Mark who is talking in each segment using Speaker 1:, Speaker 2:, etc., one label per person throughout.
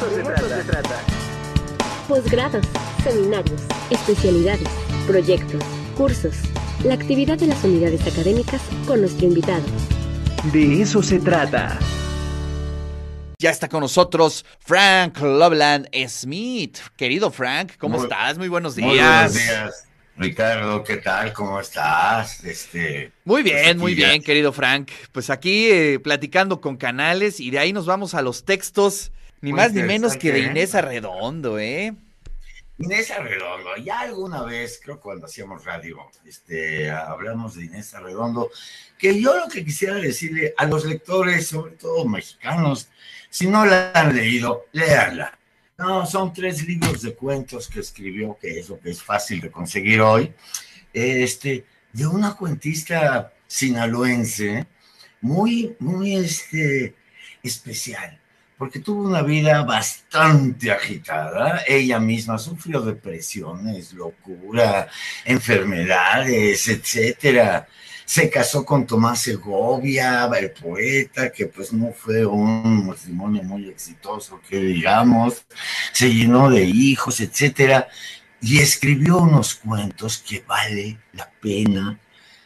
Speaker 1: eso se, trata. se trata.
Speaker 2: Posgrados, seminarios, especialidades, proyectos, cursos, la actividad de las unidades académicas con nuestro invitado.
Speaker 1: De eso se trata.
Speaker 3: Ya está con nosotros Frank Loveland Smith. Querido Frank, ¿cómo estás? Muy buenos días.
Speaker 4: Muy buenos días. Ricardo, ¿qué tal? ¿Cómo estás? Este,
Speaker 3: muy bien,
Speaker 4: pues
Speaker 3: muy bien, querido Frank. Pues aquí eh, platicando con canales y de ahí nos vamos a los textos, ni más ni menos que de Inés Arredondo, ¿eh?
Speaker 4: Inés Arredondo, ya alguna vez, creo cuando hacíamos radio, este, hablamos de Inés Arredondo, que yo lo que quisiera decirle a los lectores, sobre todo mexicanos, si no la han leído, léanla. No, son tres libros de cuentos que escribió, que es lo que es fácil de conseguir hoy, este, de una cuentista sinaloense muy, muy este, especial, porque tuvo una vida bastante agitada. Ella misma sufrió depresiones, locura, enfermedades, etcétera se casó con Tomás Segovia, el poeta, que pues no fue un matrimonio muy exitoso, que digamos, se llenó de hijos, etcétera, y escribió unos cuentos que vale la pena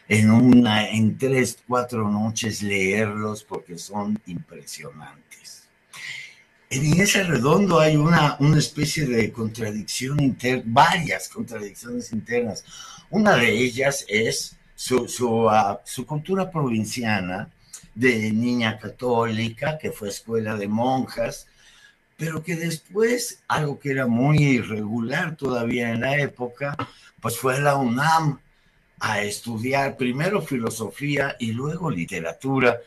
Speaker 4: en una, en tres, cuatro noches leerlos porque son impresionantes. En Inés Redondo hay una, una especie de contradicción interna, varias contradicciones internas. Una de ellas es su, su, ah, su cultura provinciana de niña católica, que fue escuela de monjas, pero que después, algo que era muy irregular todavía en la época, pues fue a la UNAM a estudiar primero filosofía y luego literatura,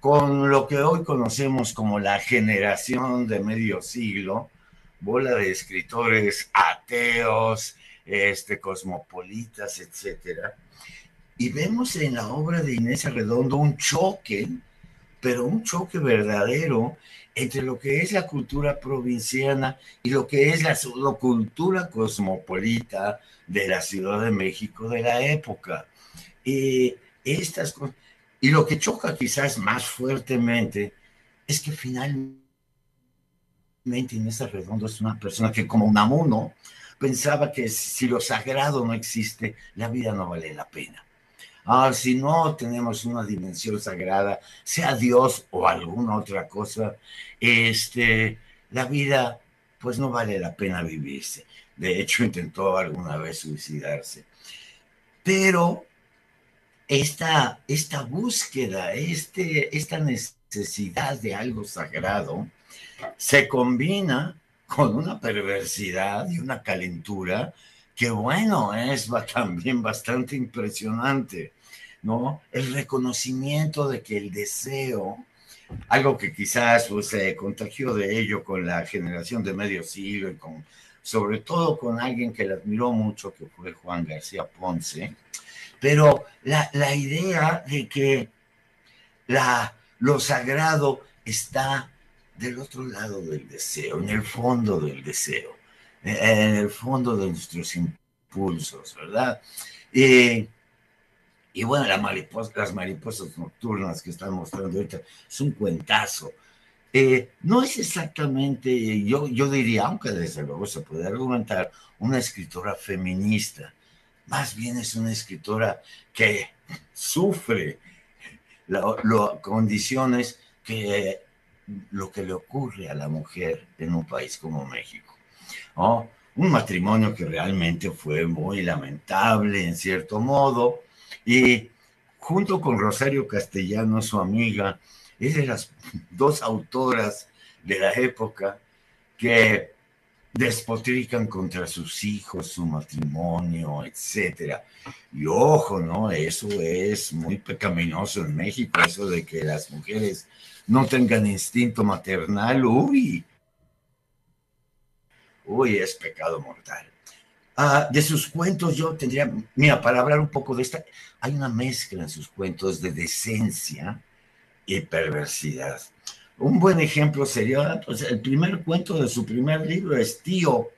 Speaker 4: con lo que hoy conocemos como la generación de medio siglo, bola de escritores ateos, este, cosmopolitas, etcétera y vemos en la obra de Inés Arredondo un choque, pero un choque verdadero entre lo que es la cultura provinciana y lo que es la, cultura cosmopolita de la Ciudad de México de la época. Y, estas, y lo que choca quizás más fuertemente es que finalmente Inés Arredondo es una persona que como Unamuno pensaba que si lo sagrado no existe, la vida no vale la pena ah, si no tenemos una dimensión sagrada, sea Dios o alguna otra cosa, este, la vida pues no vale la pena vivirse. De hecho, intentó alguna vez suicidarse. Pero esta, esta búsqueda, este, esta necesidad de algo sagrado, se combina con una perversidad y una calentura que bueno, es también bastante impresionante. ¿no? El reconocimiento de que el deseo, algo que quizás pues, se contagió de ello con la generación de medio siglo con, sobre todo con alguien que le admiró mucho, que fue Juan García Ponce, pero la, idea de que la, lo sagrado está del otro lado del deseo, en el fondo del deseo, en el fondo de nuestros impulsos, ¿verdad? y y bueno, las mariposas nocturnas que están mostrando ahorita es un cuentazo. Eh, no es exactamente, yo, yo diría, aunque desde luego se puede argumentar, una escritora feminista. Más bien es una escritora que sufre las condiciones que lo que le ocurre a la mujer en un país como México. Un matrimonio que realmente fue muy lamentable en cierto modo, y junto con Rosario Castellano, su amiga, es de las dos autoras de la época que despotrican contra sus hijos, su matrimonio, etcétera. Y ojo, ¿no? Eso es muy pecaminoso en México, eso de que las mujeres no tengan instinto maternal, uy, uy, es pecado mortal. Ah, de sus cuentos yo tendría, mira, para hablar un poco de esta, hay una mezcla en sus cuentos de decencia y perversidad. Un buen ejemplo sería pues, el primer cuento de su primer libro, es Tío.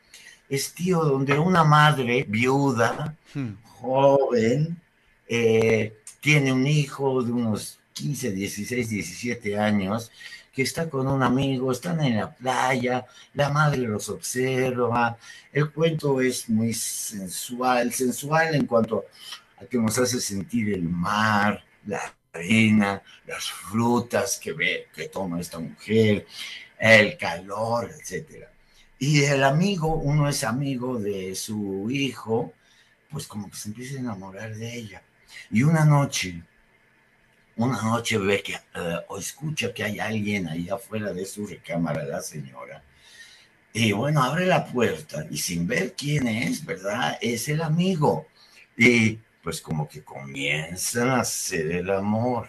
Speaker 4: Es Tío, donde una madre viuda, hmm. joven, eh, tiene un hijo de unos 15, 16, 17 años que está con un amigo, están en la playa, la madre los observa, el cuento es muy sensual, sensual en cuanto a que nos hace sentir el mar, la arena, las frutas que ve, que toma esta mujer, el calor, etcétera. Y el amigo, uno es amigo de su hijo, pues como que se empieza a enamorar de ella. Y una noche, una noche ve que, eh, o escucha que hay alguien ahí afuera de su recámara, la señora. Y bueno, abre la puerta y sin ver quién es, ¿verdad? Es el amigo. Y pues como que comienzan a hacer el amor,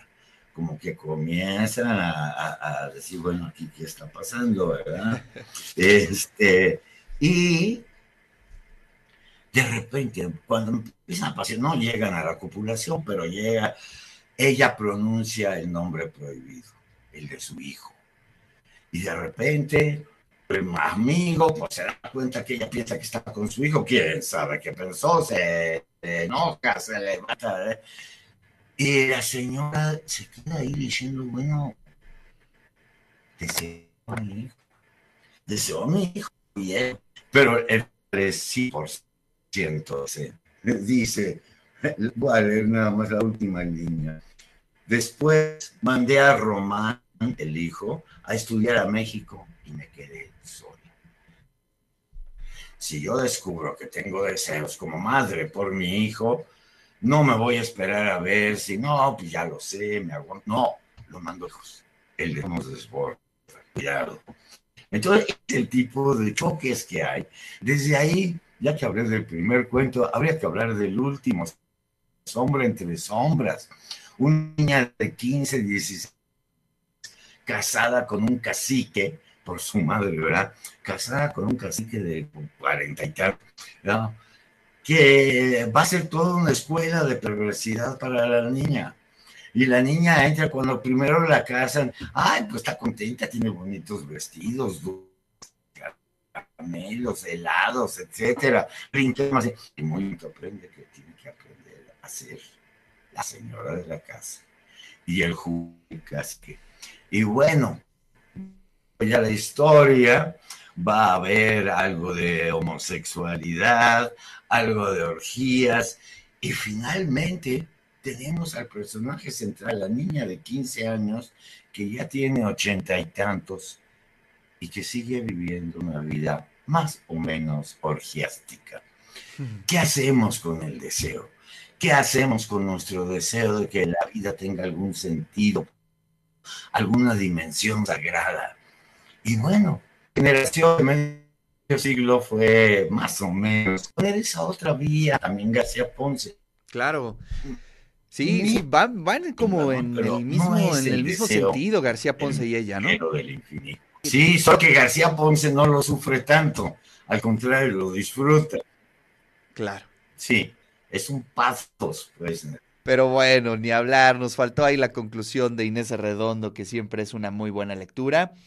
Speaker 4: como que comienzan a, decir, bueno, aquí qué está pasando, ¿verdad? Este, y de repente, cuando empiezan a pasar, no llegan a la copulación, pero llega, ella pronuncia el nombre prohibido, el de su hijo. Y de repente, el amigo, pues se da cuenta que ella piensa que está con su hijo, quién sabe qué pensó, se enoja, se levanta. ¿eh? Y la señora se queda ahí diciendo, bueno, deseo a mi hijo, deseo a mi hijo, pero el 3% se dice, voy a leer nada más la última línea. Después mandé a Román, el hijo, a estudiar a México y me quedé sola. Si yo descubro que tengo deseos como madre por mi hijo, no me voy a esperar a ver si no, pues ya lo sé, me aguanto. No, lo mando lejos. El de desborda, cuidado. Entonces, es el tipo de choques que hay. Desde ahí ya que hablé del primer cuento, habría que hablar del último, Sombra entre sombras. Una niña de 15, 16, casada con un cacique, por su madre, ¿verdad? Casada con un cacique de 40 y tal, ¿no? que va a ser toda una escuela de perversidad para la niña. Y la niña entra cuando primero la casan, ay, pues está contenta, tiene bonitos vestidos, caramelos, helados, etcétera, Y muy aprende que tiene que aprender a ser la señora de la casa y el que Y bueno, la historia va a haber algo de homosexualidad, algo de orgías, y finalmente tenemos al personaje central, la niña de 15 años, que ya tiene ochenta y tantos y que sigue viviendo una vida más o menos orgiástica. ¿Qué hacemos con el deseo? ¿Qué hacemos con nuestro deseo de que la vida tenga algún sentido, alguna dimensión sagrada? Y bueno, generación de medio siglo fue más o menos poner esa otra vía también García Ponce.
Speaker 3: Claro. Sí, van, van como en el mismo, en el mismo sentido García Ponce y ella, ¿no?
Speaker 4: Del infinito. Sí, solo que García Ponce no lo sufre tanto, al contrario, lo disfruta.
Speaker 3: Claro.
Speaker 4: Sí, es un pathos, pues.
Speaker 3: Pero bueno, ni hablar, nos faltó ahí la conclusión de Inés Redondo, que siempre es una muy buena lectura.